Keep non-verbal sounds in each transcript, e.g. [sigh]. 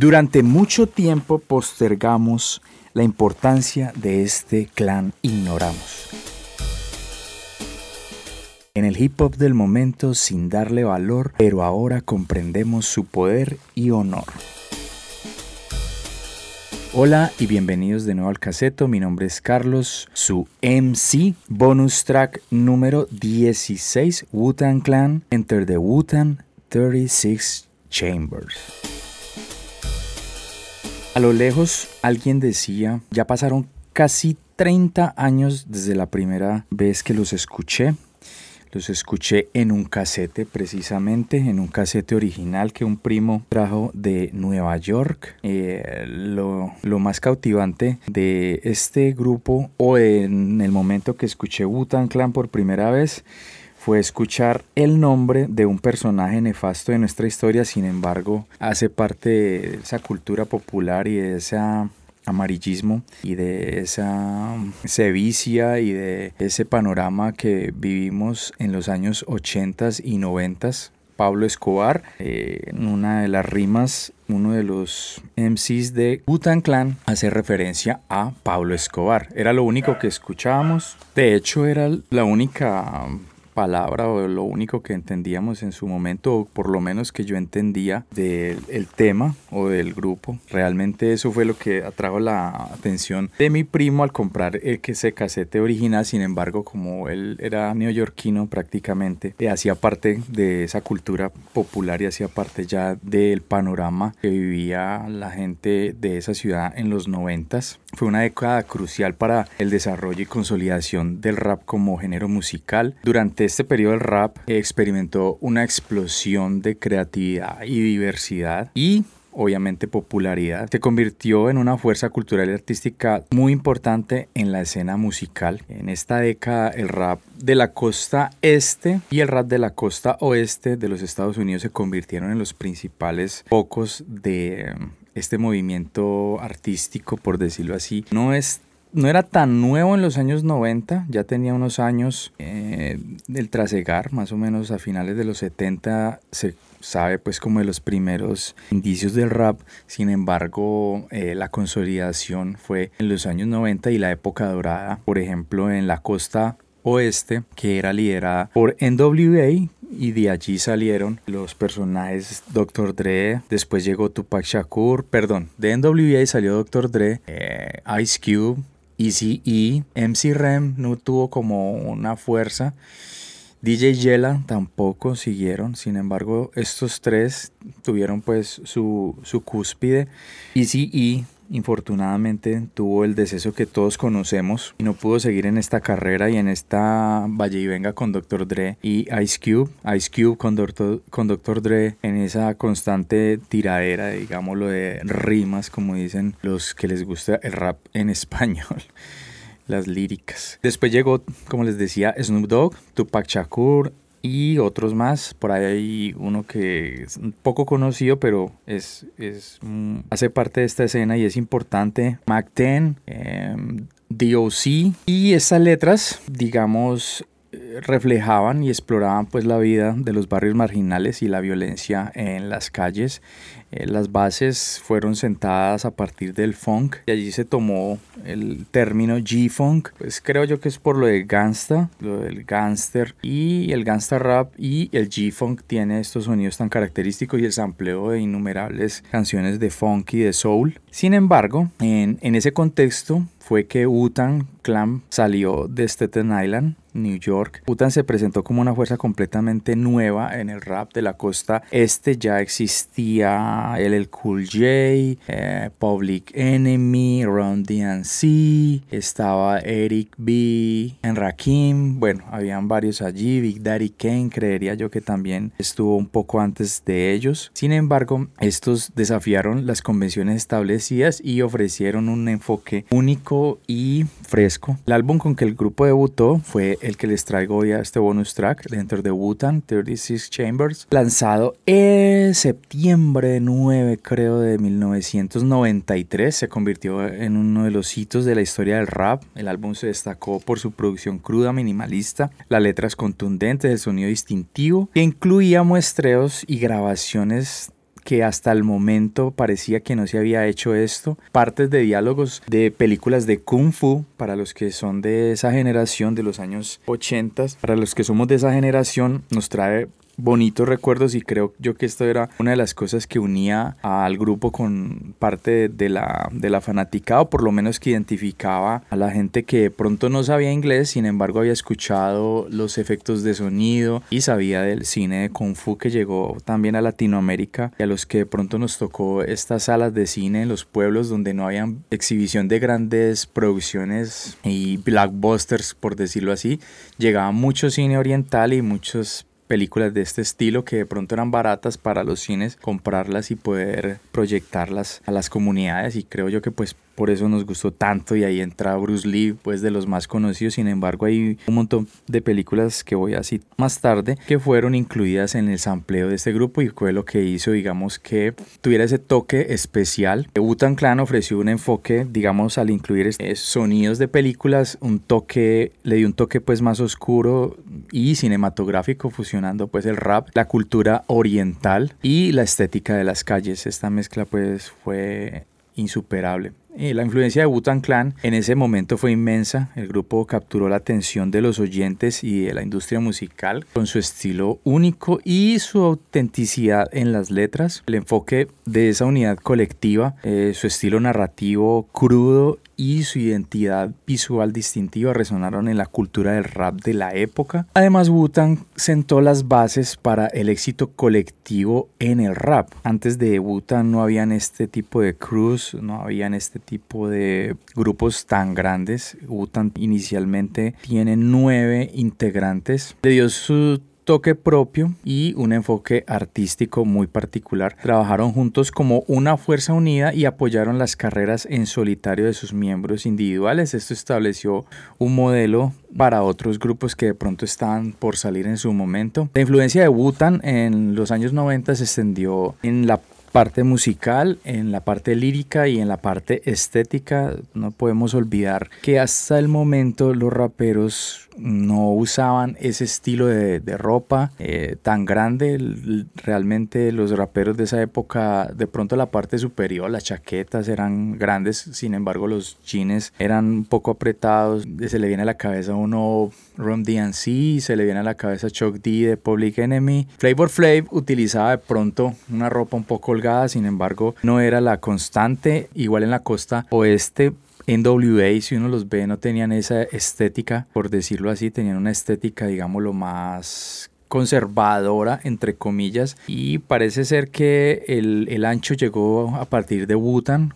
Durante mucho tiempo postergamos la importancia de este clan Ignoramos. En el hip hop del momento sin darle valor, pero ahora comprendemos su poder y honor. Hola y bienvenidos de nuevo al caseto, mi nombre es Carlos, su MC, bonus track número 16, Wutan Clan, Enter the Wutan 36 Chambers. A lo lejos alguien decía, ya pasaron casi 30 años desde la primera vez que los escuché. Los escuché en un casete precisamente, en un casete original que un primo trajo de Nueva York. Eh, lo, lo, más cautivante de este grupo o en el momento que escuché Wutan Clan por primera vez fue escuchar el nombre de un personaje nefasto de nuestra historia, sin embargo, hace parte de esa cultura popular y de ese amarillismo y de esa sevicia y de ese panorama que vivimos en los años 80 y 90 Pablo Escobar. Eh, en una de las rimas, uno de los MCs de Butan Clan hace referencia a Pablo Escobar. Era lo único que escuchábamos. De hecho, era la única palabra o lo único que entendíamos en su momento, o por lo menos que yo entendía del tema o del grupo. Realmente eso fue lo que atrajo la atención de mi primo al comprar ese casete original. Sin embargo, como él era neoyorquino prácticamente, eh, hacía parte de esa cultura popular y hacía parte ya del panorama que vivía la gente de esa ciudad en los noventas. Fue una década crucial para el desarrollo y consolidación del rap como género musical. Durante este periodo el rap experimentó una explosión de creatividad y diversidad y obviamente popularidad, se convirtió en una fuerza cultural y artística muy importante en la escena musical. En esta década el rap de la costa este y el rap de la costa oeste de los Estados Unidos se convirtieron en los principales focos de este movimiento artístico, por decirlo así. No es no era tan nuevo en los años 90, ya tenía unos años eh, del trasegar, más o menos a finales de los 70 se sabe pues como de los primeros indicios del rap, sin embargo eh, la consolidación fue en los años 90 y la época dorada, por ejemplo en la costa oeste que era liderada por NWA y de allí salieron los personajes Dr. Dre, después llegó Tupac Shakur, perdón, de NWA salió Dr. Dre, eh, Ice Cube, Easy E, MC Rem no tuvo como una fuerza. DJ Yela tampoco siguieron, sin embargo estos tres tuvieron pues su, su cúspide. Easy E infortunadamente tuvo el deceso que todos conocemos y no pudo seguir en esta carrera y en esta valle y venga con Dr. Dre y Ice Cube. Ice Cube con Dr. con Dr. Dre en esa constante tiradera, digámoslo, de rimas, como dicen los que les gusta el rap en [laughs] español. Las líricas. Después llegó, como les decía, Snoop Dogg, Tupac Shakur, y otros más. Por ahí hay uno que es poco conocido, pero es, es mm, hace parte de esta escena y es importante. Mac 10, em, DOC y estas letras, digamos, reflejaban y exploraban pues la vida de los barrios marginales y la violencia en las calles. Eh, las bases fueron sentadas a partir del funk y allí se tomó el término G-funk. Pues creo yo que es por lo de gangsta, lo del gangster y el gangsta rap y el G-funk tiene estos sonidos tan característicos y el sampleo de innumerables canciones de funk y de soul. Sin embargo, en, en ese contexto fue que Utan Clan salió de Staten Island New York. Utan se presentó como una fuerza completamente nueva en el rap de la costa este. Ya existía el Cool J, eh, Public Enemy, Ron DNC, estaba Eric B, en Rakim. Bueno, habían varios allí. Big Daddy Kane, creería yo que también estuvo un poco antes de ellos. Sin embargo, estos desafiaron las convenciones establecidas y ofrecieron un enfoque único y fresco. El álbum con que el grupo debutó fue el que les traigo hoy a este bonus track dentro de Wutan 36 Chambers, lanzado en septiembre 9 creo de 1993, se convirtió en uno de los hitos de la historia del rap. El álbum se destacó por su producción cruda, minimalista, las letras contundentes, el sonido distintivo, que incluía muestreos y grabaciones que hasta el momento parecía que no se había hecho esto. Partes de diálogos de películas de Kung Fu, para los que son de esa generación de los años 80, para los que somos de esa generación, nos trae bonitos recuerdos y creo yo que esto era una de las cosas que unía al grupo con parte de la, de la o por lo menos que identificaba a la gente que pronto no sabía inglés, sin embargo había escuchado los efectos de sonido y sabía del cine de Kung Fu que llegó también a Latinoamérica y a los que de pronto nos tocó estas salas de cine en los pueblos donde no había exhibición de grandes producciones y blockbusters por decirlo así, llegaba mucho cine oriental y muchos películas de este estilo que de pronto eran baratas para los cines, comprarlas y poder proyectarlas a las comunidades y creo yo que pues por eso nos gustó tanto y ahí entra Bruce Lee, pues de los más conocidos, sin embargo hay un montón de películas que voy a citar más tarde que fueron incluidas en el sampleo de este grupo y fue lo que hizo, digamos, que tuviera ese toque especial. Wutan Clan ofreció un enfoque, digamos, al incluir sonidos de películas, un toque, le dio un toque pues más oscuro y cinematográfico, fusionando pues el rap, la cultura oriental y la estética de las calles. Esta mezcla pues fue insuperable. Y la influencia de Wu-Tang Clan en ese momento fue inmensa. El grupo capturó la atención de los oyentes y de la industria musical con su estilo único y su autenticidad en las letras. El enfoque de esa unidad colectiva, eh, su estilo narrativo crudo y su identidad visual distintiva resonaron en la cultura del rap de la época. Además, Wu-Tang sentó las bases para el éxito colectivo en el rap. Antes de Wu-Tang no habían este tipo de crews, no habían este tipo de grupos tan grandes. Wu-Tang inicialmente tiene nueve integrantes. Le dio su toque propio y un enfoque artístico muy particular. Trabajaron juntos como una fuerza unida y apoyaron las carreras en solitario de sus miembros individuales. Esto estableció un modelo para otros grupos que de pronto estaban por salir en su momento. La influencia de Wutan en los años 90 se extendió en la parte musical, en la parte lírica y en la parte estética. No podemos olvidar que hasta el momento los raperos no usaban ese estilo de, ropa eh, tan grande. Realmente los raperos de esa época, de pronto la parte superior, las chaquetas eran grandes, sin embargo los jeans eran un poco apretados. Se le viene a la cabeza uno Ron DNC, se le viene a la cabeza Chuck D de Public Enemy. Flavor Flav utilizaba de pronto una ropa un poco holgada, sin embargo no era la constante. Igual en la costa oeste NWA, si uno los ve, no tenían esa estética, por decirlo así, tenían una estética, digamos, lo más conservadora, entre comillas, y parece ser que el, ancho llegó a partir de Wutan.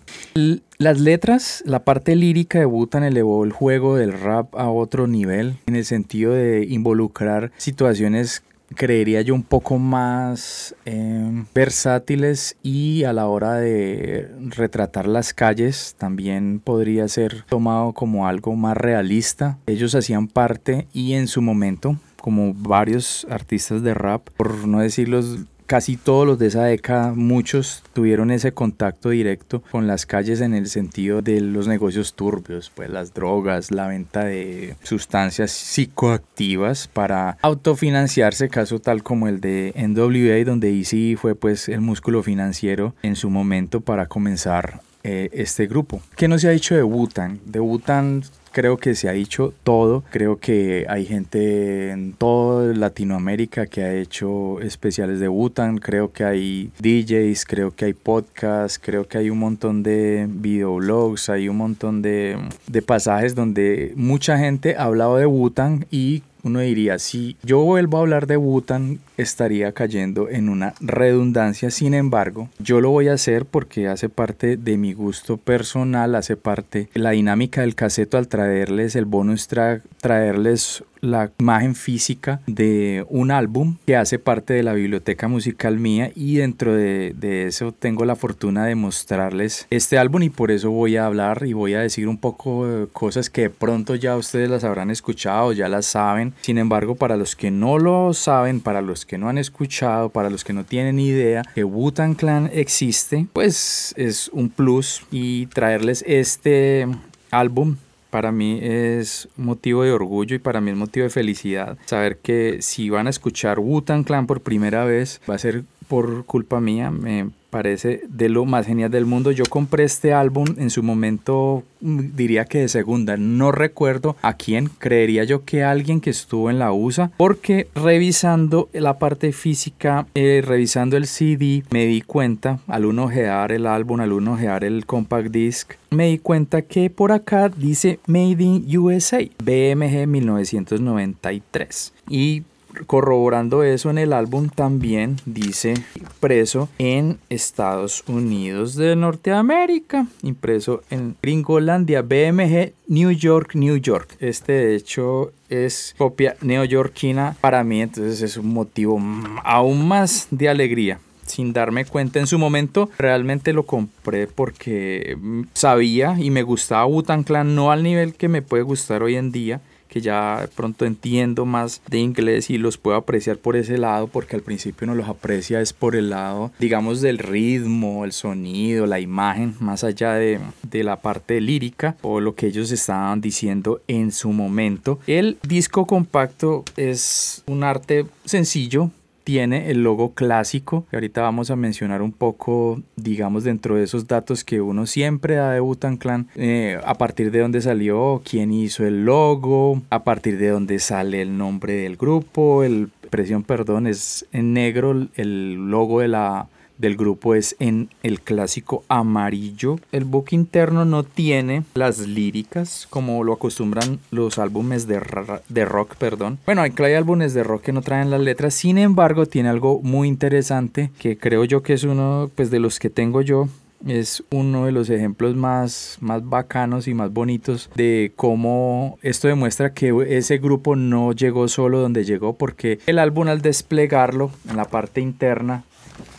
Las letras, la parte lírica de Wutan elevó el juego del rap a otro nivel, en el sentido de involucrar situaciones creería yo un poco más em, versátiles y a la hora de retratar las calles también podría ser tomado como algo más realista. Ellos hacían parte y en su momento como varios artistas de rap, por no decirlos casi todos los de esa década, muchos tuvieron ese contacto directo con las calles en el sentido de los negocios turbios, pues las drogas, la venta de sustancias psicoactivas para autofinanciarse, caso tal como el de NWA, donde Easy fue pues el músculo financiero en su momento para comenzar eh, este grupo. ¿Qué no se ha dicho de Wutan? De Wutan creo que se ha dicho todo. Creo que hay gente en toda Latinoamérica que ha hecho especiales de Wutan. Creo que hay DJs, creo que hay podcasts, creo que hay un montón de videoblogs, hay un montón de, de pasajes donde mucha gente ha hablado de Wutan y uno diría, si yo vuelvo a hablar de Wutan, estaría cayendo en una redundancia. Sin embargo, yo lo voy a hacer porque hace parte de mi gusto personal, hace parte la dinámica del caseto al traerles el bonus track, traerles la imagen física de un álbum que hace parte de la biblioteca musical mía y dentro de, eso tengo la fortuna de mostrarles este álbum y por eso voy a hablar y voy a decir un poco de cosas que de pronto ya ustedes las habrán escuchado, ya las saben. Sin embargo, para los que no lo saben, para los que no han escuchado, para los que no tienen idea que Wu-Tang Clan existe, pues es un plus y traerles este álbum para mí es motivo de orgullo y para mí es motivo de felicidad saber que si van a escuchar Wu-Tang Clan por primera vez va a ser por culpa mía, me parece de lo más genial del mundo. Yo compré este álbum en su momento, mm, diría que de segunda, no recuerdo a quién, creería yo que alguien que estuvo en la USA, porque revisando la parte física, eh, revisando el CD, me di cuenta, al uno ojear el álbum, al uno ojear el compact disc, me di cuenta que por acá dice Made in USA, BMG 1993. Y corroborando eso en el álbum también dice impreso en Estados Unidos de Norteamérica, impreso en Gringolandia, BMG, New York, New York. Este de hecho es copia neoyorquina para mí, entonces es un motivo aún más de alegría sin darme cuenta en su momento realmente lo compré porque sabía y me gustaba Butan Clan no al nivel que me puede gustar hoy en día que ya pronto entiendo más de inglés y los puedo apreciar por ese lado, porque al principio no los aprecia es por el lado, digamos, del ritmo, el sonido, la imagen, más allá de, de la parte lírica o lo que ellos estaban diciendo en su momento. El disco compacto es un arte sencillo, tiene el logo clásico, ahorita vamos a mencionar un poco, digamos, dentro de esos datos que uno siempre da de Butan Clan, eh, a partir de dónde salió, quién hizo el logo, a partir de dónde sale el nombre del grupo, el presión, perdón, es en negro el logo de la del grupo es en el clásico amarillo. El book interno no tiene las líricas como lo acostumbran los álbumes de, de rock, perdón. Bueno, hay, álbumes de rock que no traen las letras, sin embargo tiene algo muy interesante que creo yo que es uno pues, de los que tengo yo es uno de los ejemplos más, más bacanos y más bonitos de cómo esto demuestra que ese grupo no llegó solo donde llegó porque el álbum al desplegarlo en la parte interna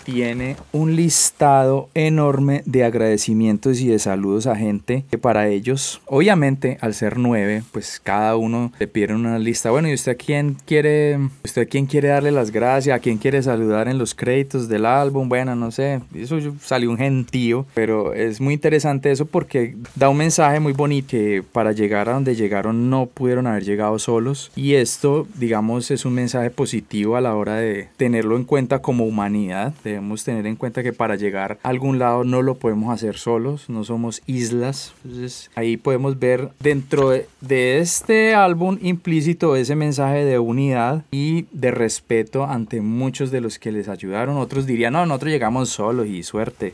tiene un listado enorme de agradecimientos y de saludos a gente que para ellos, obviamente al ser nueve, pues cada uno le pide una lista. Bueno, ¿y usted a quién quiere, usted a quién quiere darle las gracias? ¿A quién quiere saludar en los créditos del álbum? Bueno, no sé, eso salió un gentío, pero es muy interesante eso porque da un mensaje muy bonito que para llegar a donde llegaron no pudieron haber llegado solos y esto, digamos, es un mensaje positivo a la hora de tenerlo en cuenta como humanidad, de debemos tener en cuenta que para llegar a algún lado no lo podemos hacer solos, no somos islas. Entonces ahí podemos ver dentro de, este álbum implícito ese mensaje de unidad y de respeto ante muchos de los que les ayudaron. Otros dirían, no, nosotros llegamos solos y suerte.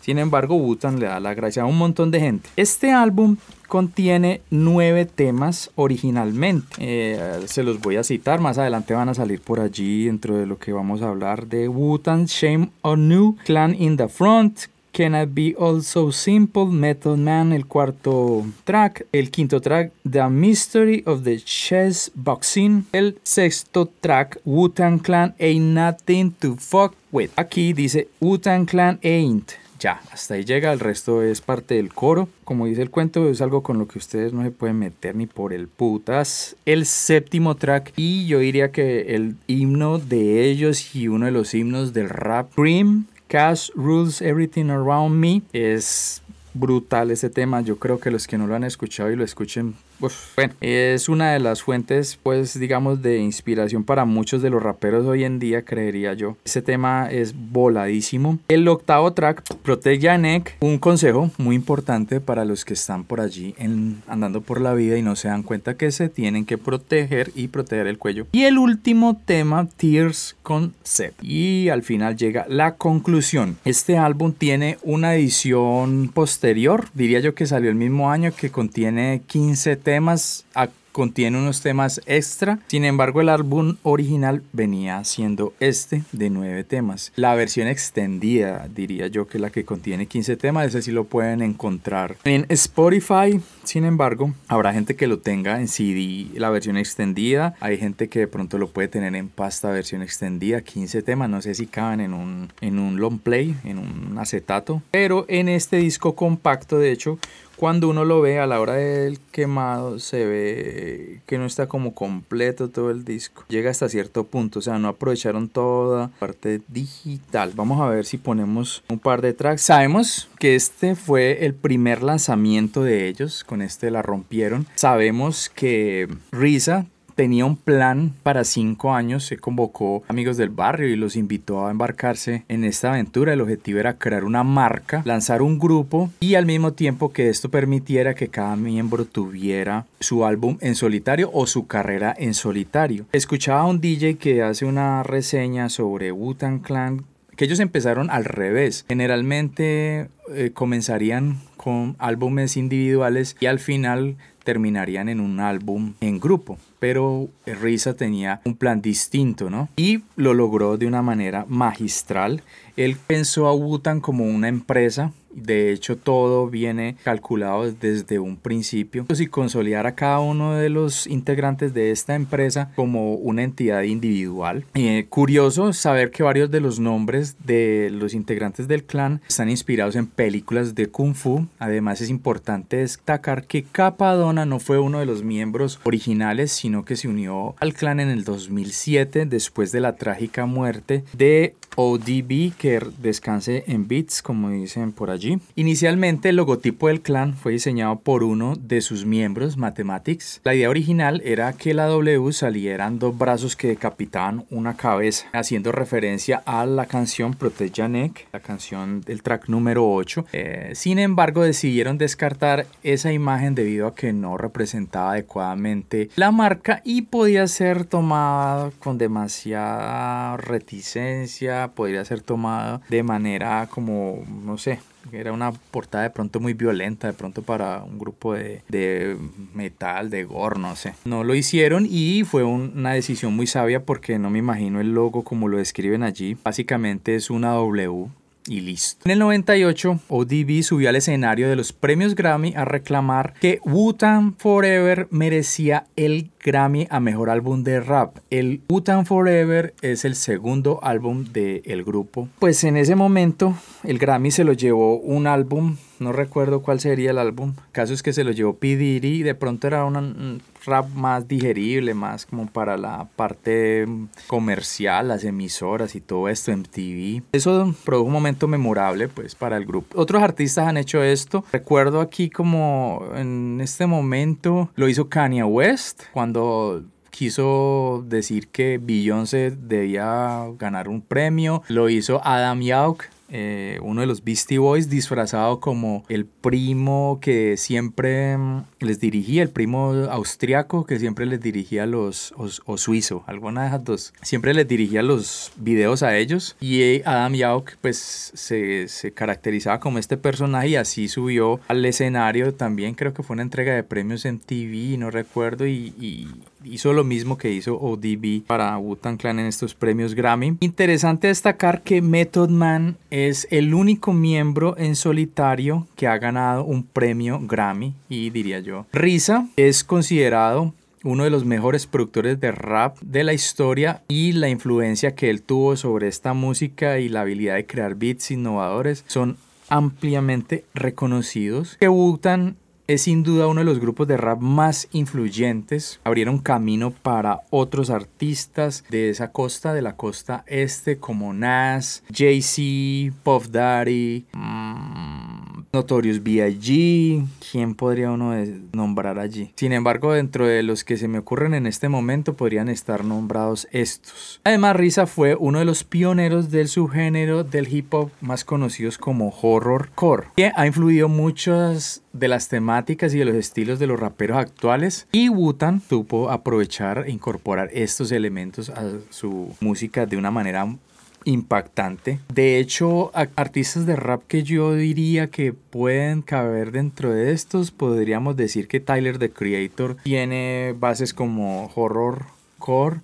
Sin embargo, Butan le da la gracia a un montón de gente. Este álbum contiene nueve temas originalmente. Eh, se los voy a citar, más adelante van a salir por allí dentro de lo que vamos a hablar de Wutan, Shame on New, Clan in the Front, Can I Be All So Simple, Method Man, el cuarto track, el quinto track, The Mystery of the Chess Boxing, el sexto track, Wutan Clan Ain't Nothing to Fuck With. Aquí dice Wutan Clan Ain't ya, hasta ahí llega, el resto es parte del coro. Como dice el cuento, es algo con lo que ustedes no se pueden meter ni por el putas. El séptimo track y yo diría que el himno de ellos y uno de los himnos del rap, Cream, Cash Rules Everything Around Me, es brutal ese tema. Yo creo que los que no lo han escuchado y lo escuchen bueno, es una de las fuentes, pues, digamos, de inspiración para muchos de los raperos hoy en día, creería yo. Ese tema es voladísimo. El octavo track, Protect Your Neck, un consejo muy importante para los que están por allí andando por la vida y no se dan cuenta que se tienen que proteger y proteger el cuello. Y el último tema, Tears Concept. Y al final llega la conclusión. Este álbum tiene una edición posterior, diría yo que salió el mismo año, que contiene 15 temas temas contiene unos temas extra. Sin embargo, el álbum original venía siendo este de nueve temas. La versión extendida, diría yo, que la que contiene 15 temas, ese sí lo pueden encontrar en Spotify. Sin embargo, habrá gente que lo tenga en CD, la versión extendida. Hay gente que de pronto lo puede tener en pasta versión extendida, 15 temas. No sé si caben en un, en un long play, en un acetato. Pero en este disco compacto, de hecho, cuando uno lo ve a la hora del quemado se ve que no está como completo todo el disco. Llega hasta cierto punto, o sea, no aprovecharon toda parte digital. Vamos a ver si ponemos un par de tracks. Sabemos que este fue el primer lanzamiento de ellos, con este la rompieron. Sabemos que Risa tenía un plan para cinco años, se convocó amigos del barrio y los invitó a embarcarse en esta aventura. El objetivo era crear una marca, lanzar un grupo y al mismo tiempo que esto permitiera que cada miembro tuviera su álbum en solitario o su carrera en solitario. Escuchaba a un DJ que hace una reseña sobre Wu-Tang Clan que ellos empezaron al revés. Generalmente eh, comenzarían con álbumes individuales y al final terminarían en un álbum en grupo. Pero Risa tenía un plan distinto, ¿no? Y lo logró de una manera magistral. Él pensó a Wutan como una empresa de hecho, todo viene calculado desde un principio. Y consolidar a cada uno de los integrantes de esta empresa como una entidad individual. Eh, curioso saber que varios de los nombres de los integrantes del clan están inspirados en películas de Kung Fu. Además, es importante destacar que Capadona no fue uno de los miembros originales, sino que se unió al clan en el 2007 después de la trágica muerte de ODB, que descanse en bits, como dicen por Inicialmente el logotipo del clan fue diseñado por uno de sus miembros, Mathematics. La idea original era que la W salieran dos brazos que decapitaban una cabeza, haciendo referencia a la canción Protect Janek, la canción del track número 8. Eh, sin embargo, decidieron descartar esa imagen debido a que no representaba adecuadamente la marca y podía ser tomada con demasiada reticencia, podría ser tomada de manera como, no sé, era una portada de pronto muy violenta, de pronto para un grupo de, de metal, de gore, no sé. No lo hicieron y fue una decisión muy sabia porque no me imagino el logo como lo describen allí. Básicamente es una W y listo. En el 98, ODB subió al escenario de los premios Grammy a reclamar que Wu-Tang Forever merecía el Grammy a Mejor Álbum de Rap. El Wu-Tang Forever es el segundo álbum del grupo. Pues en ese momento el Grammy se lo llevó un álbum, no recuerdo cuál sería el álbum. Caso es que se lo llevó P. Diddy de pronto era un rap más digerible, más como para la parte comercial, las emisoras y todo esto, en TV. Eso produjo un momento memorable pues para el grupo. Otros artistas han hecho esto. Recuerdo aquí como en este momento lo hizo Kanye West cuando quiso decir que Beyoncé debía ganar un premio. Lo hizo Adam Yauch eh, uno de los Beastie Boys disfrazado como el primo que siempre mm, les dirigía, el primo austriaco que siempre les dirigía los, o, suizo, alguna de esas dos, siempre les dirigía los videos a ellos y eh, Adam Yauch pues se, se, caracterizaba como este personaje y así subió al escenario. También, creo que fue una entrega de premios en TV, no recuerdo, y hizo lo mismo que hizo ODB para Wu-Tang Clan en estos premios Grammy. Interesante destacar que Method Man es el único miembro en solitario que ha ganado un premio Grammy y diría yo. Risa es considerado uno de los mejores productores de rap de la historia y la influencia que él tuvo sobre esta música y la habilidad de crear beats innovadores son ampliamente reconocidos. Que Wu-Tang es sin duda uno de los grupos de rap más influyentes. Abrieron camino para otros artistas de esa costa, de la costa este, como Nas, Jay-Z, Puff Daddy. Mmm, Notorious B.I.G. ¿Quién podría uno nombrar allí? Sin embargo, dentro de los que se me ocurren en este momento podrían estar nombrados estos. Además, Risa fue uno de los pioneros del subgénero del hip hop más conocidos como horrorcore, que ha influido muchas de las temáticas y de los estilos de los raperos actuales y Wutan supo aprovechar e incorporar estos elementos a su música de una manera impactante. De hecho, artistas de rap que yo diría que pueden caber dentro de estos, podríamos decir que Tyler the Creator tiene bases como horror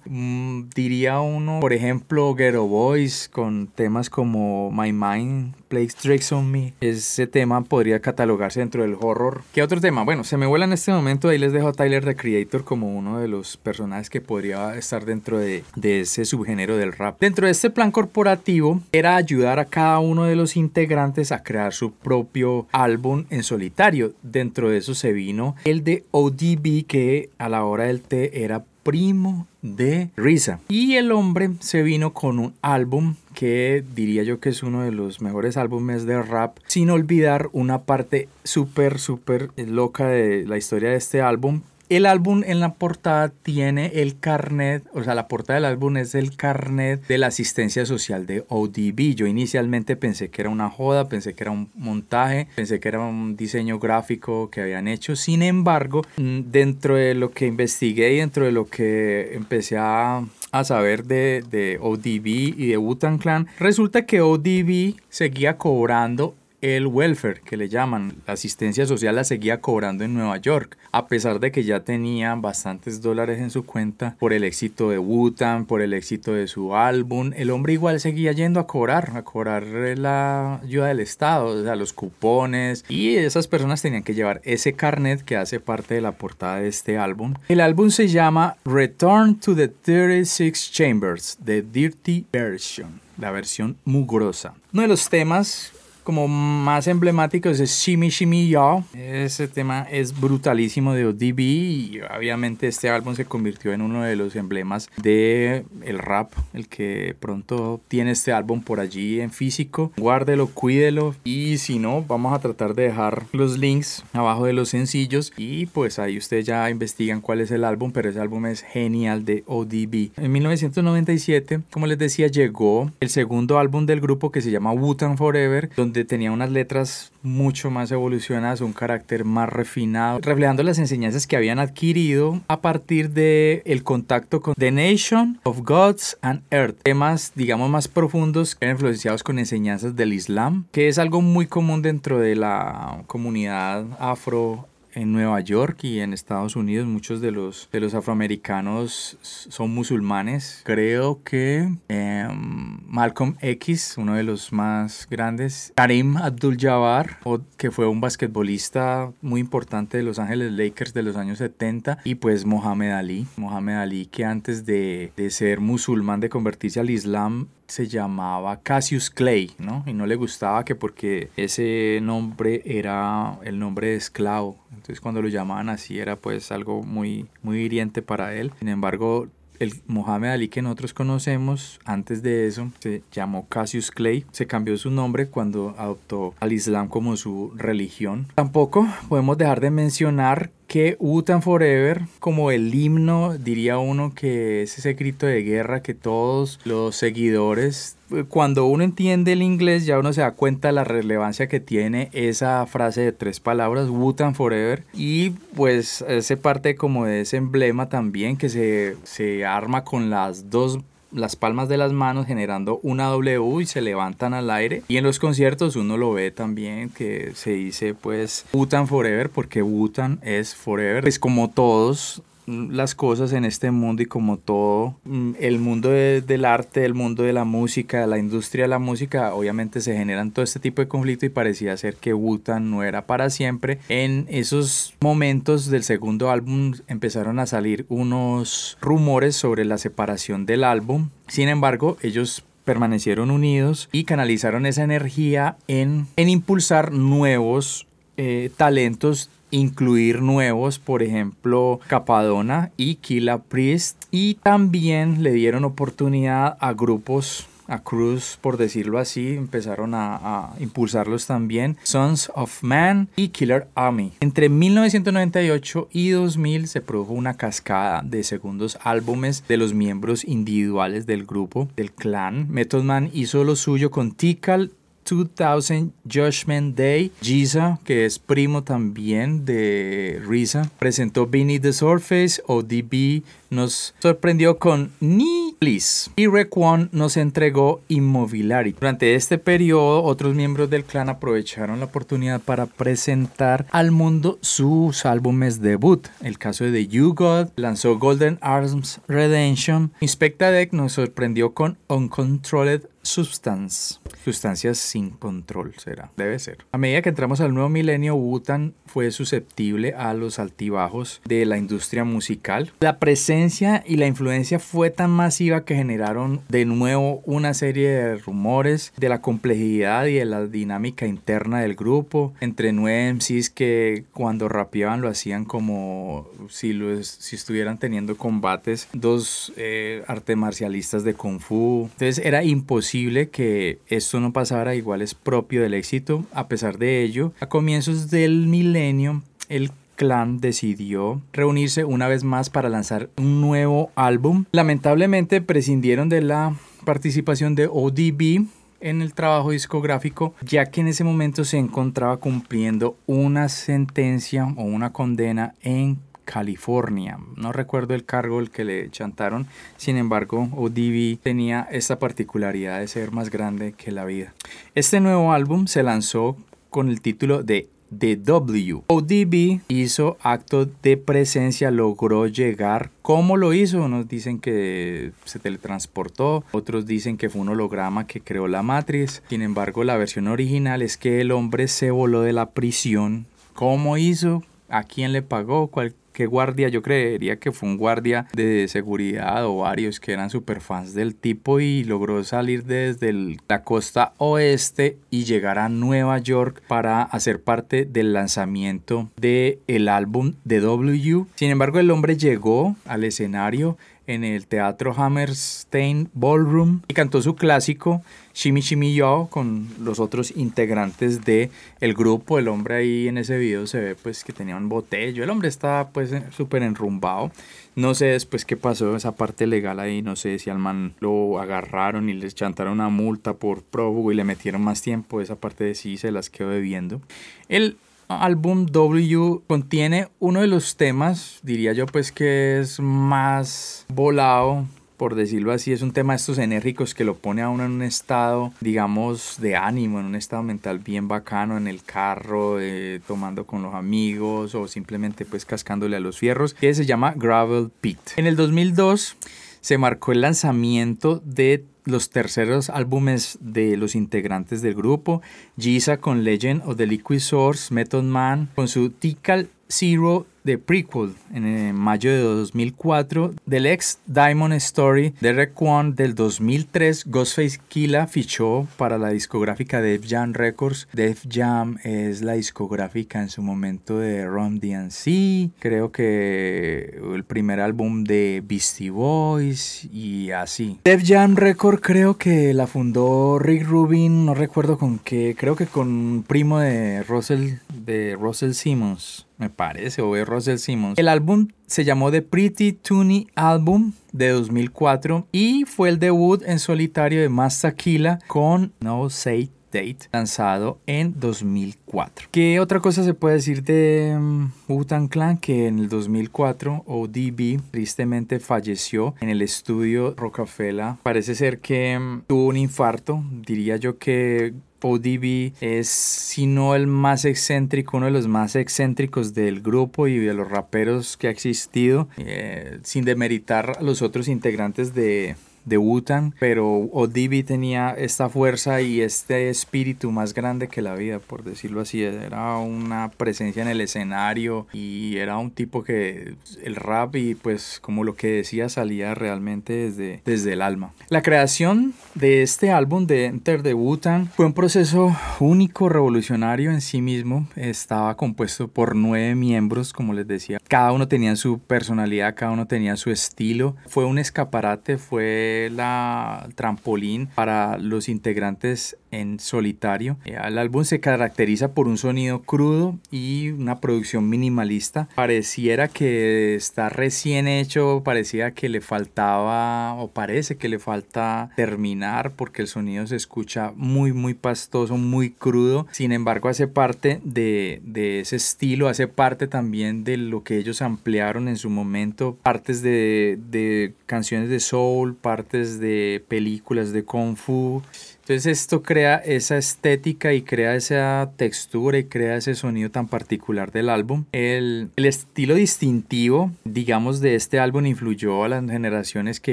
Mm, diría uno, por ejemplo, Ghetto Boys con temas como My Mind Plays Tricks on Me. Ese tema podría catalogarse dentro del horror. ¿Qué otro tema? Bueno, se me vuela en este momento. Ahí les dejo a Tyler the Creator como uno de los personajes que podría estar dentro de, de ese subgénero del rap. Dentro de este plan corporativo era ayudar a cada uno de los integrantes a crear su propio álbum en solitario. Dentro de eso se vino el de ODB que a la hora del té era primo de Risa. Y el hombre se vino con un álbum que diría yo que es uno de los mejores álbumes de rap, sin olvidar una parte súper, súper loca de la historia de este álbum el álbum en la portada tiene el carnet, o sea, la portada del álbum es el carnet de la asistencia social de ODB. Yo inicialmente pensé que era una joda, pensé que era un montaje, pensé que era un diseño gráfico que habían hecho. Sin embargo, mm, dentro de lo que investigué y dentro de lo que empecé a, a saber de, de ODB y de Wutan Clan, resulta que ODB seguía cobrando el welfare, que le llaman, la asistencia social la seguía cobrando en Nueva York, a pesar de que ya tenía bastantes dólares en su cuenta por el éxito de Wutan, por el éxito de su álbum, el hombre igual seguía yendo a cobrar, a cobrar la ayuda del Estado, o sea, los cupones, y esas personas tenían que llevar ese carnet que hace parte de la portada de este álbum. El álbum se llama Return to the 36 Chambers, The Dirty Version, la versión mugrosa. Uno de los temas como más emblemático es Shimmy Shimmy Ya. Ese tema es brutalísimo de ODB y obviamente este álbum se convirtió en uno de los emblemas de el rap, el que pronto tiene este álbum por allí en físico. Guárdelo, cuídelo y si no, vamos a tratar de dejar los links abajo de los sencillos y pues ahí ustedes ya investigan cuál es el álbum, pero ese álbum es genial de ODB. En 1997, como les decía, llegó el segundo álbum del grupo que se llama Wutan Forever, donde tenía unas letras mucho más evolucionadas, un carácter más refinado, reflejando las enseñanzas que habían adquirido a partir de el contacto con The Nation of Gods and Earth, temas digamos más profundos influenciados con enseñanzas del Islam, que es algo muy común dentro de la comunidad afro en Nueva York y en Estados Unidos muchos de los, de los afroamericanos son musulmanes. Creo que em, Malcolm X, uno de los más grandes, Karim Abdul-Jabbar, que fue un basquetbolista muy importante de Los Ángeles Lakers de los años 70, y pues Mohamed Ali. Mohamed Ali que antes de, de ser musulmán, de convertirse al Islam, se llamaba Cassius Clay, ¿no? Y no le gustaba que porque ese nombre era el nombre de esclavo. Entonces cuando lo llamaban así era pues algo muy, muy hiriente para él. Sin embargo, el Mohamed Ali que nosotros conocemos, antes de eso, se llamó Cassius Clay. Se cambió su nombre cuando adoptó al Islam como su religión. Tampoco podemos dejar de mencionar que Utan Forever, como el himno, diría uno que es ese grito de guerra que todos los seguidores, eh, cuando uno entiende el inglés, ya uno se da cuenta de la relevancia que tiene esa frase de tres palabras, Wutan Forever, y pues ese parte como de ese emblema también que se, se arma con las dos las palmas de las manos generando una W y se levantan al aire. Y en los conciertos uno lo ve también que se dice pues Butan Forever porque Butan es Forever. Pues como todos las cosas en este mundo y como todo mm, el mundo del arte, el mundo de la música, la industria de la música, obviamente se generan todo este tipo de conflicto y parecía ser que Wutan no era para siempre. En esos momentos del segundo álbum empezaron a salir unos rumores sobre la separación del álbum. Sin embargo, ellos permanecieron unidos y canalizaron esa energía en, en impulsar nuevos eh, talentos incluir nuevos, por ejemplo, Capadona y Killa Priest, y también le dieron oportunidad a grupos a Cruz, por decirlo así, empezaron a, a, impulsarlos también, Sons of Man y Killer Army. Entre 1998 y 2000 se produjo una cascada de segundos álbumes de los miembros individuales del grupo, del clan. Method Man hizo lo suyo con Tikal, 2000 Judgment Day. Giza, que es primo también de Risa, presentó Beneath the Surface. ODB nos sorprendió con Ni Please. Y One nos entregó Immobiliary. Durante este periodo, otros miembros del clan aprovecharon la oportunidad para presentar al mundo sus álbumes debut. El caso de You God lanzó Golden Arms Redemption. Inspecta Deck nos sorprendió con Uncontrolled Substance. Sustancias sin control será. Debe ser. A medida que entramos al nuevo milenio, Wutan fue susceptible a los altibajos de la industria musical. La presencia y la influencia fue tan masiva que generaron de nuevo una serie de rumores de la complejidad y de la dinámica interna del grupo. Entre nueve MCs que cuando rapeaban lo hacían como si, si estuvieran teniendo combates. Dos eh, artes marcialistas de Kung Fu. Entonces era imposible que esto no pasara, igual es propio del éxito. A pesar de ello, a comienzos del milenio, el Clan decidió reunirse una vez más para lanzar un nuevo álbum. Lamentablemente prescindieron de la participación de ODB en el trabajo discográfico, ya que en ese momento se encontraba cumpliendo una sentencia o una condena en California. No recuerdo el cargo el que le chantaron, sin embargo, ODB tenía esta particularidad de ser más grande que la vida. Este nuevo álbum se lanzó con el título de W. ODB hizo acto de presencia, logró llegar. ¿Cómo lo hizo? Unos dicen que se teletransportó, otros dicen que fue un holograma que creó la matriz. Sin embargo, la versión original es que el hombre se voló de la prisión. ¿Cómo hizo? ¿A quién le pagó? ¿Cuál qué guardia, yo creería que fue un guardia de seguridad o varios que eran super fans del tipo y logró salir desde la costa oeste y llegar a Nueva York para hacer parte del lanzamiento del el álbum de W. Sin embargo, el hombre llegó al escenario en el Teatro Hammerstein Ballroom y cantó su clásico Shimi Shimi Yo con los otros integrantes de el grupo. El hombre ahí en ese video se ve pues que tenía un botello. El hombre estaba pues súper enrumbado. No sé después qué pasó esa parte legal ahí. No sé si al man lo agarraron y les chantaron una multa por prófugo y le metieron más tiempo. Esa parte de sí se las quedó debiendo. El álbum W contiene uno de los temas, diría yo pues que es más volado por decirlo así, es un tema de estos enérgicos que lo pone a uno en un estado, digamos, de ánimo, en un estado mental bien bacano, en el carro, eh, tomando con los amigos o simplemente pues cascándole a los fierros, que se llama Gravel Pit. En el 2002 se marcó el lanzamiento de los terceros álbumes de los integrantes del grupo, Giza con Legend of the Liquid Source, Method Man con su Tical Zero de prequel en mayo de 2004 del ex Diamond Story Derek One del 2003 Ghostface Killa fichó para la discográfica Def Jam Records. Def Jam es la discográfica en su momento de Ron DNC creo que el primer álbum de Beastie Boys y así. Def Jam Records creo que la fundó Rick Rubin no recuerdo con qué creo que con un primo de Russell de Russell Simmons me parece, o es Russell Simmons. El álbum se llamó The Pretty Toony Album de 2004 y fue el debut en solitario de Masakila con No Say Date, lanzado en 2004. ¿Qué otra cosa se puede decir de um, Clan? Que en el 2004 ODB tristemente falleció en el estudio Rockefeller. Parece ser que mm, tuvo un infarto. Diría yo que ODB es, si no el más excéntrico, uno de los más excéntricos del grupo y de los raperos que ha existido, eh, sin demeritar a los otros integrantes de, de Wutan, pero ODB tenía esta fuerza y este espíritu más grande que la vida, por decirlo así. Era una presencia en el escenario y era un tipo que el rap y pues como lo que decía salía realmente desde, desde el alma. La creación de este álbum de Enter the Wutan fue un proceso único, revolucionario en sí mismo. Estaba compuesto por nueve miembros, como les decía. Cada uno tenía su personalidad, cada uno tenía su estilo. Fue un escaparate, fue la trampolín para los integrantes en solitario. Eh, el álbum se caracteriza por un sonido crudo y una producción minimalista. Pareciera que está recién hecho, parecía que le faltaba o parece que le falta terminar porque el sonido se escucha muy muy pastoso, muy crudo. Sin embargo hace parte de, de ese estilo, hace parte también de lo que ellos ampliaron en su momento, partes de, de canciones de soul, partes de películas de kung fu entonces esto crea esa estética y crea esa textura y crea ese sonido tan particular del álbum. El, estilo distintivo, digamos, de este álbum influyó a las generaciones que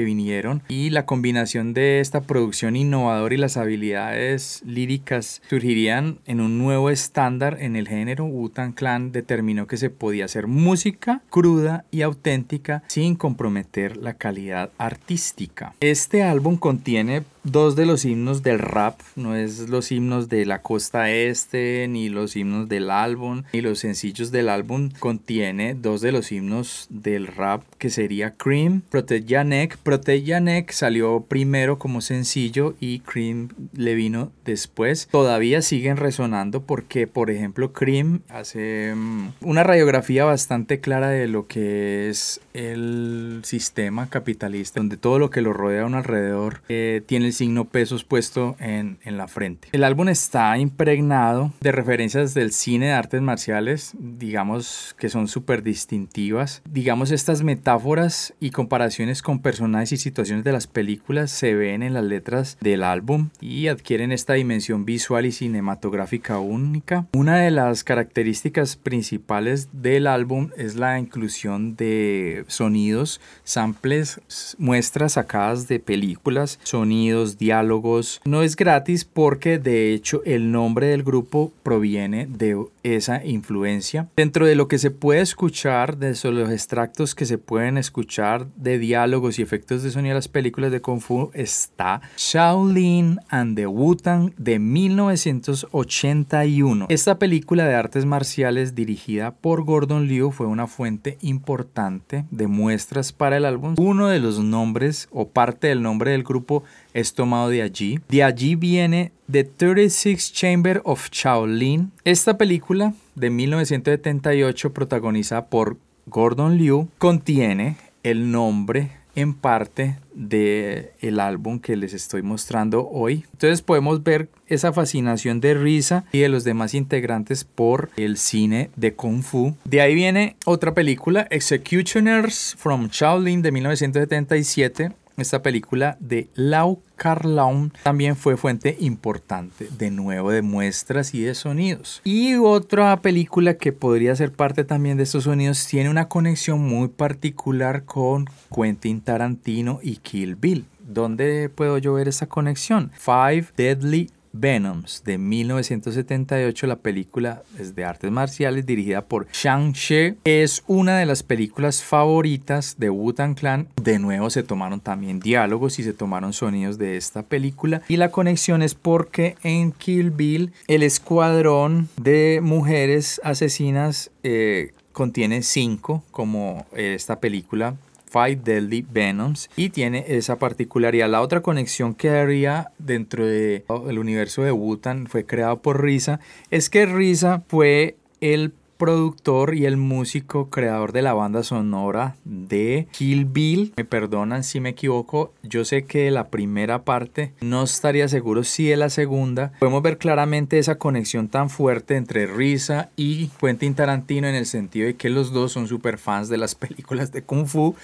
vinieron y la combinación de esta producción innovadora y las habilidades líricas surgirían en un nuevo estándar en el género. Wu-Tang Clan determinó que se podía hacer música cruda y auténtica sin comprometer la calidad artística. Este álbum contiene dos de los himnos del rap, no es los himnos de la costa este, ni los himnos del álbum, ni los sencillos del álbum, contiene dos de los himnos del rap que sería Cream, Protect Yanek. Protect Yanek salió primero como sencillo y Cream le vino después. Todavía siguen resonando porque, por ejemplo, Cream hace mm, una radiografía bastante clara de lo que es el sistema capitalista, donde todo lo que lo rodea a un alrededor eh, tiene el signo pesos puesto en, en la frente. El álbum está impregnado de referencias del cine de artes marciales, digamos que son súper distintivas. Digamos, estas metáforas y comparaciones con personajes y situaciones de las películas se ven en las letras del álbum y adquieren esta dimensión visual y cinematográfica única. Una de las características principales del álbum es la inclusión de sonidos, samples, muestras sacadas de películas, sonidos, diálogos. No es gratis porque de hecho el nombre del grupo proviene de esa influencia. Dentro de lo que se puede escuchar, de los extractos que se pueden escuchar de diálogos y efectos de sonido de las películas de Kung Fu está Shaolin and the Wu-Tang de 1981. Esta película de artes marciales dirigida por Gordon Liu fue una fuente importante de muestras para el álbum. Uno de los nombres o parte del nombre del grupo es tomado de allí. De allí viene The 36 Chamber of Shaolin. Esta película de 1978 protagonizada por Gordon Liu contiene el nombre en parte de el álbum que les estoy mostrando hoy. Entonces podemos ver esa fascinación de Risa y de los demás integrantes por el cine de Kung Fu. De ahí viene otra película, Executioners from Shaolin de 1977 esta película de Lau Carlaun también fue fuente importante de nuevo de muestras y de sonidos. Y otra película que podría ser parte también de estos sonidos tiene una conexión muy particular con Quentin Tarantino y Kill Bill. ¿Dónde puedo yo ver esa conexión? Five Deadly Venoms de 1978, la película es de artes marciales dirigida por Shang-Chi. Es una de las películas favoritas de Wu-Tang Clan. De nuevo se tomaron también diálogos y se tomaron sonidos de esta película. Y la conexión es porque en Kill Bill el escuadrón de mujeres asesinas eh, contiene cinco, como esta película Five Deadly Venoms y tiene esa particularidad. La otra conexión que haría dentro del universo de Wutan fue creado por Risa es que Risa fue el productor y el músico creador de la banda sonora de Kill Bill. Me perdonan si me equivoco, yo sé que la primera parte, no estaría seguro si de la segunda. Podemos ver claramente esa conexión tan fuerte entre Risa y Quentin Tarantino en el sentido de que los dos son super fans de las [laughs] películas de Kung Fu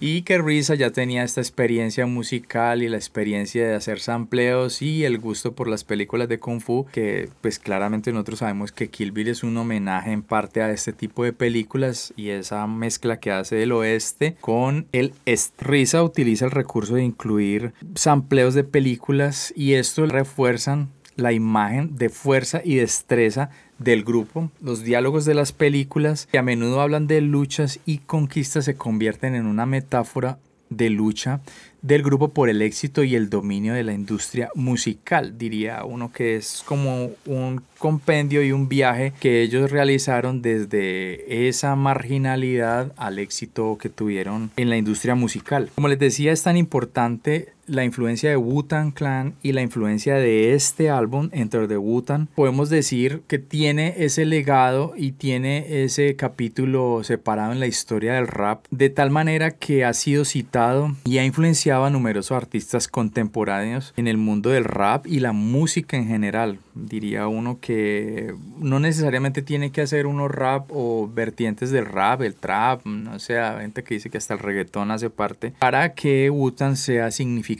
y que Risa ya tenía esta experiencia musical y la experiencia de hacer sampleos y el gusto por las películas de Kung Fu que pues claramente nosotros sabemos que Kill Bill es un homenaje en parte a este tipo de películas y esa mezcla que hace del oeste con el est. Risa utiliza el recurso de incluir sampleos de películas y esto refuerzan la imagen de fuerza y destreza del grupo. Los diálogos de las películas, que a menudo hablan de luchas y conquistas, se convierten en una metáfora de lucha del grupo por el éxito y el dominio de la industria musical. Diría uno que es como un compendio y un viaje que ellos realizaron desde esa marginalidad al éxito que tuvieron en la industria musical. Como les decía, es tan importante la influencia de Wu-Tang Clan y la influencia de este álbum, Enter the Wu-Tang, podemos decir que tiene ese legado y tiene ese capítulo separado en la historia del rap, de tal manera que ha sido citado y ha influenciado a numerosos artistas contemporáneos en el mundo del rap y la música en general. Diría uno que no necesariamente tiene que hacer uno rap o vertientes del rap, el trap, no sé, gente que dice que hasta el reggaetón hace parte, para que Wu-Tang sea significativo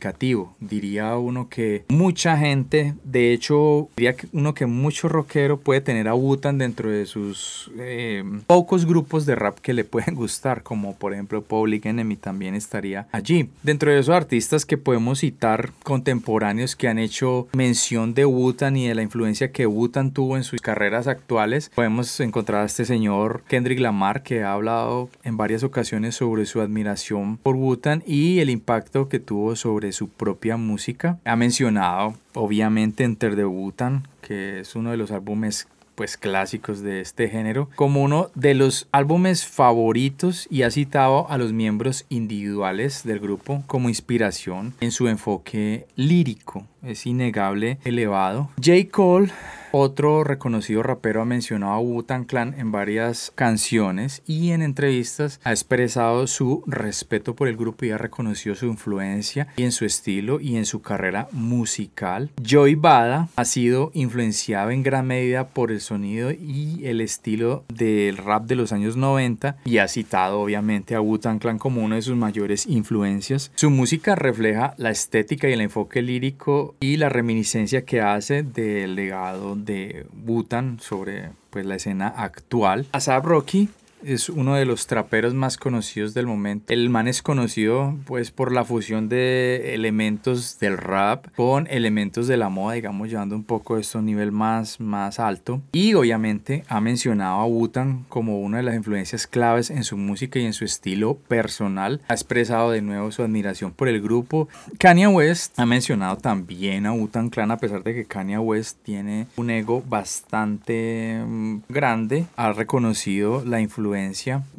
Diría uno que mucha gente, de hecho, diría uno que mucho rockero puede tener a Wutan dentro de sus eh, pocos grupos de rap que le pueden [laughs] gustar, como por ejemplo Public Enemy también estaría allí. Dentro de esos artistas que podemos citar contemporáneos que han hecho mención de Wutan y de la influencia que Wutan tuvo en sus carreras actuales, podemos encontrar a este señor Kendrick Lamar que ha hablado en varias ocasiones sobre su admiración por Wutan y el impacto que tuvo sobre su propia música. Ha mencionado, obviamente, Enter the Butan, que es uno de los álbumes pues clásicos de este género como uno de los álbumes favoritos y ha citado a los miembros individuales del grupo como inspiración en su enfoque lírico es innegable elevado J. Cole otro reconocido rapero ha mencionado a Wu-Tang Clan en varias canciones y en entrevistas ha expresado su respeto por el grupo y ha reconocido su influencia y en su estilo y en su carrera musical. Joey Bada ha sido influenciado en gran medida por el sonido y el estilo del rap de los años 90 y ha citado obviamente a Wu-Tang Clan como una de sus mayores influencias. Su música refleja la estética y el enfoque lírico y la reminiscencia que hace del legado de Butan sobre pues, la escena actual. Asap Rocky es uno de los traperos más conocidos del momento. El man es conocido pues por la fusión de elementos del rap con elementos de la moda, digamos llevando un poco esto a un nivel más, más alto. Y obviamente ha mencionado a Wutan como una de las influencias claves en su música y en su estilo personal. Ha expresado de nuevo su admiración por el grupo. Kanye West ha mencionado también a Wutan Clan a pesar de que Kanye West tiene un ego bastante mm, grande. Ha reconocido la influencia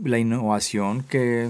la innovación que,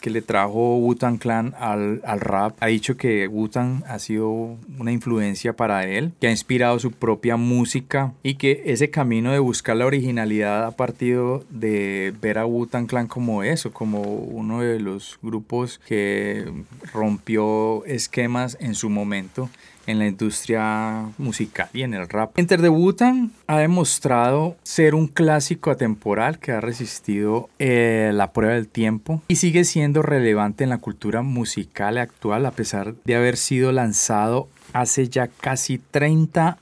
que le trajo Wu-Tang Clan al, al, rap. Ha dicho que Wu-Tang ha sido una influencia para él, que ha inspirado su propia música y que ese camino de buscar la originalidad ha partido de ver a Wu-Tang Clan como eso, como uno de los grupos que rompió esquemas en su momento en la industria musical y en el rap. Enter the Wutan ha demostrado ser un clásico atemporal que ha resistido eh, la prueba del tiempo y sigue siendo relevante en la cultura musical actual a pesar de haber sido lanzado hace ya casi 30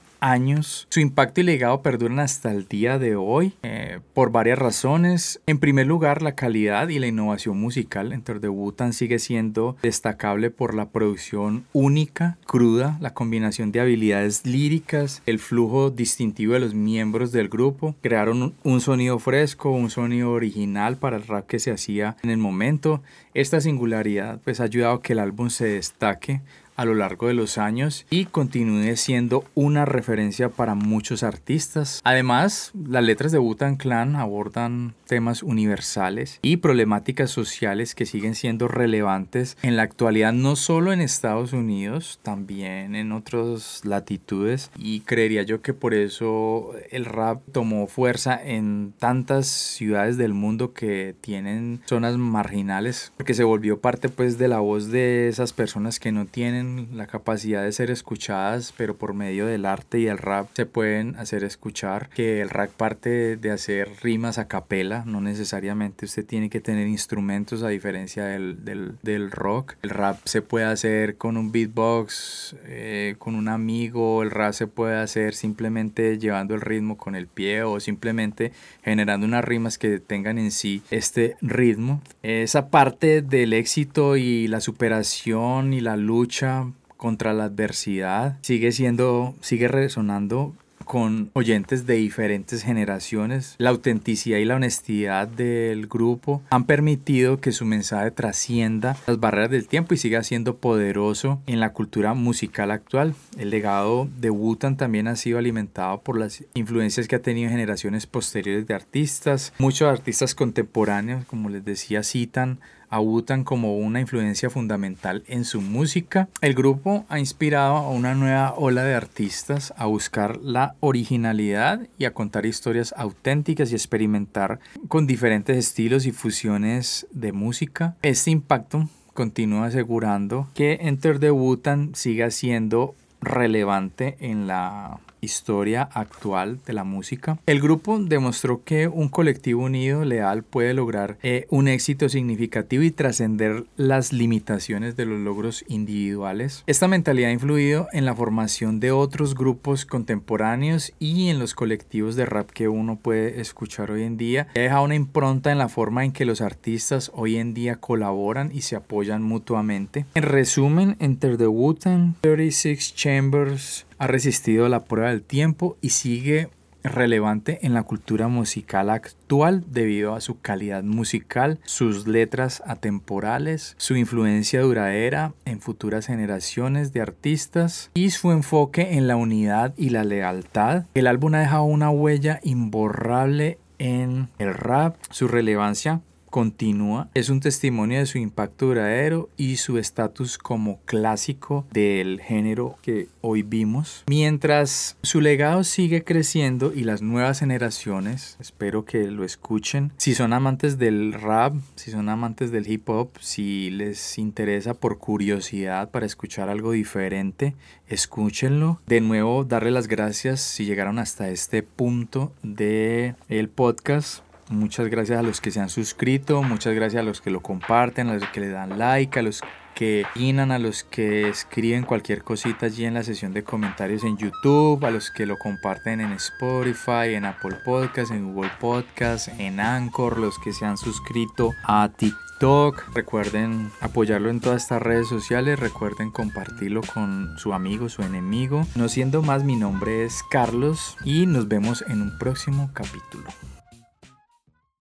Su impacto y legado perduran hasta el día de hoy eh, por varias razones. En primer lugar, la calidad y la innovación musical entre The sigue siendo destacable por la producción única, cruda, la combinación de habilidades líricas, el flujo distintivo de los miembros del grupo. Crearon un sonido fresco, un sonido original para el rap que se hacía en el momento. Esta singularidad pues ha ayudado a que el álbum se destaque a lo largo de los años y continúe siendo una referencia para muchos artistas. Además, las letras de Butan Clan abordan temas universales y problemáticas sociales que siguen siendo relevantes en la actualidad no solo en Estados Unidos, también en otras latitudes y creería yo que por eso el rap tomó fuerza en tantas ciudades del mundo que tienen zonas marginales porque se volvió parte pues de la voz de esas personas que no tienen la capacidad de ser escuchadas, pero por medio del arte y el rap se pueden hacer escuchar. Que el rap parte de hacer rimas a capela, no necesariamente usted tiene que tener instrumentos a diferencia del, del, rock. El rap se puede hacer con un beatbox, eh, con un amigo, el rap se puede hacer simplemente llevando el ritmo con el pie o simplemente generando unas rimas que tengan en sí este ritmo. Esa parte del éxito y la superación y la lucha contra la adversidad sigue siendo, sigue resonando con oyentes de diferentes generaciones. La autenticidad y la honestidad del grupo han permitido que su mensaje trascienda las barreras del tiempo y siga siendo poderoso en la cultura musical actual. El legado de Wutan también ha sido alimentado por las influencias que ha tenido generaciones posteriores de artistas. Muchos artistas contemporáneos, como les decía, citan a como una influencia fundamental en su música. El grupo ha inspirado a una nueva ola de artistas a buscar la originalidad y a contar historias auténticas y experimentar con diferentes estilos y fusiones de música. Este impacto continúa asegurando que Enter the Wutan siga siendo relevante en la historia actual de la música. El grupo demostró que un colectivo unido, leal, puede lograr eh, un éxito significativo y trascender las limitaciones de los logros individuales. Esta mentalidad ha influido en la formación de otros grupos contemporáneos y en los colectivos de rap que uno puede escuchar hoy en día. Ha dejado una impronta en la forma en que los artistas hoy en día colaboran y se apoyan mutuamente. En resumen, Enter the Wu-Tang, 36 Chambers, ha resistido la prueba del tiempo y sigue relevante en la cultura musical actual debido a su calidad musical, sus letras atemporales, su influencia duradera en futuras generaciones de artistas y su enfoque en la unidad y la lealtad. El álbum ha dejado una huella imborrable en el rap, su relevancia continúa es un testimonio de su impacto duradero y su estatus como clásico del género que hoy vimos. Mientras su legado sigue creciendo y las nuevas generaciones, espero que lo escuchen, si son amantes del rap, si son amantes del hip hop, si les interesa por curiosidad para escuchar algo diferente, escúchenlo. De nuevo, darle las gracias si llegaron hasta este punto de el podcast Muchas gracias a los que se han suscrito, muchas gracias a los que lo comparten, a los que le dan like, a los que inan, a los que escriben cualquier cosita allí en la sesión de comentarios en YouTube, a los que lo comparten en Spotify, en Apple Podcasts, en Google Podcasts, en Anchor, los que se han suscrito a TikTok. Recuerden apoyarlo en todas estas redes sociales, recuerden compartirlo con su amigo, su enemigo. No siendo más, mi nombre es Carlos y nos vemos en un próximo capítulo.